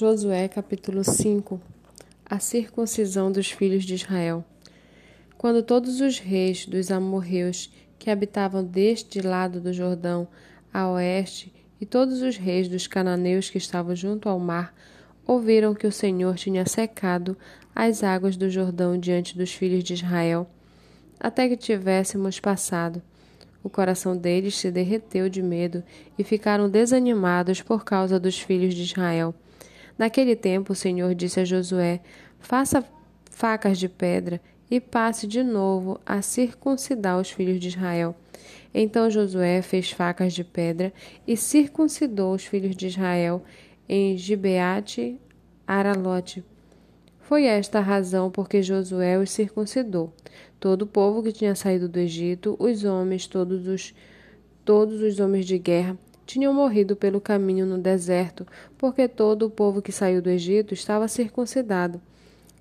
Josué capítulo 5 A circuncisão dos filhos de Israel. Quando todos os reis dos amorreus que habitavam deste lado do Jordão a oeste e todos os reis dos cananeus que estavam junto ao mar ouviram que o Senhor tinha secado as águas do Jordão diante dos filhos de Israel, até que tivéssemos passado. O coração deles se derreteu de medo e ficaram desanimados por causa dos filhos de Israel. Naquele tempo, o Senhor disse a Josué: Faça facas de pedra e passe de novo a circuncidar os filhos de Israel. Então Josué fez facas de pedra e circuncidou os filhos de Israel em Gibeate Aralote. Foi esta a razão por que Josué os circuncidou. Todo o povo que tinha saído do Egito, os homens, todos os todos os homens de guerra, tinham morrido pelo caminho no deserto, porque todo o povo que saiu do Egito estava circuncidado.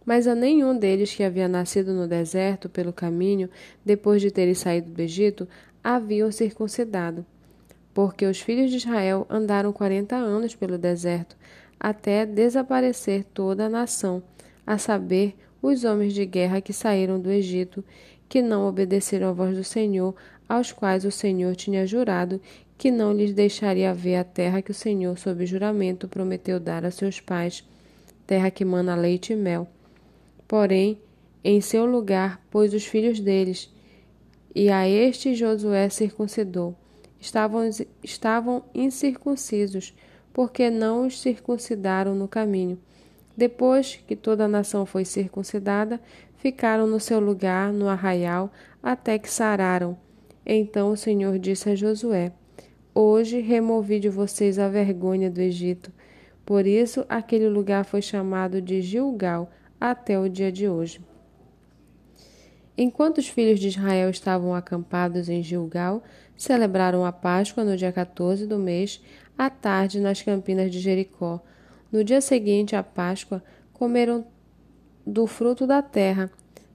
Mas a nenhum deles que havia nascido no deserto pelo caminho, depois de terem saído do Egito, haviam circuncidado. Porque os filhos de Israel andaram quarenta anos pelo deserto, até desaparecer toda a nação, a saber, os homens de guerra que saíram do Egito, que não obedeceram à voz do Senhor, aos quais o Senhor tinha jurado que não lhes deixaria ver a terra que o Senhor, sob juramento, prometeu dar a seus pais, terra que mana leite e mel. Porém, em seu lugar pôs os filhos deles, e a este Josué circuncidou. Estavam, estavam incircuncisos, porque não os circuncidaram no caminho. Depois que toda a nação foi circuncidada, ficaram no seu lugar no arraial até que sararam. Então o Senhor disse a Josué: Hoje removi de vocês a vergonha do Egito. Por isso aquele lugar foi chamado de Gilgal até o dia de hoje. Enquanto os filhos de Israel estavam acampados em Gilgal, celebraram a Páscoa no dia 14 do mês, à tarde nas campinas de Jericó. No dia seguinte à Páscoa, comeram do fruto da terra.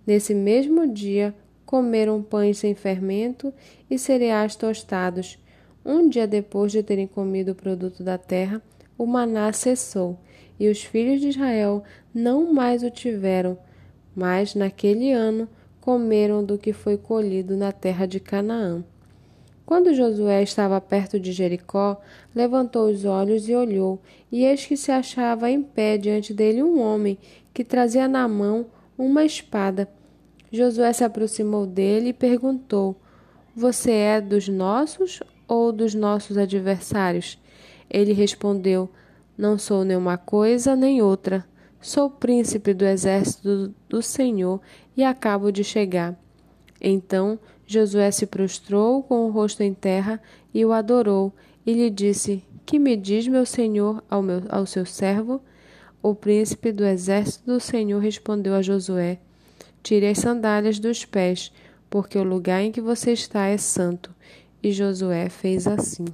Nesse mesmo dia, comeram pães sem fermento e cereais tostados. Um dia depois de terem comido o produto da terra, o maná cessou, e os filhos de Israel não mais o tiveram, mas naquele ano comeram do que foi colhido na terra de Canaã. Quando Josué estava perto de Jericó, levantou os olhos e olhou, e eis que se achava em pé diante dele um homem que trazia na mão uma espada. Josué se aproximou dele e perguntou: Você é dos nossos ou dos nossos adversários? Ele respondeu: Não sou nenhuma coisa nem outra. Sou príncipe do exército do Senhor e acabo de chegar. Então Josué se prostrou com o rosto em terra e o adorou, e lhe disse: Que me diz meu senhor ao, meu, ao seu servo? O príncipe do exército do Senhor respondeu a Josué: Tire as sandálias dos pés, porque o lugar em que você está é santo. E Josué fez assim.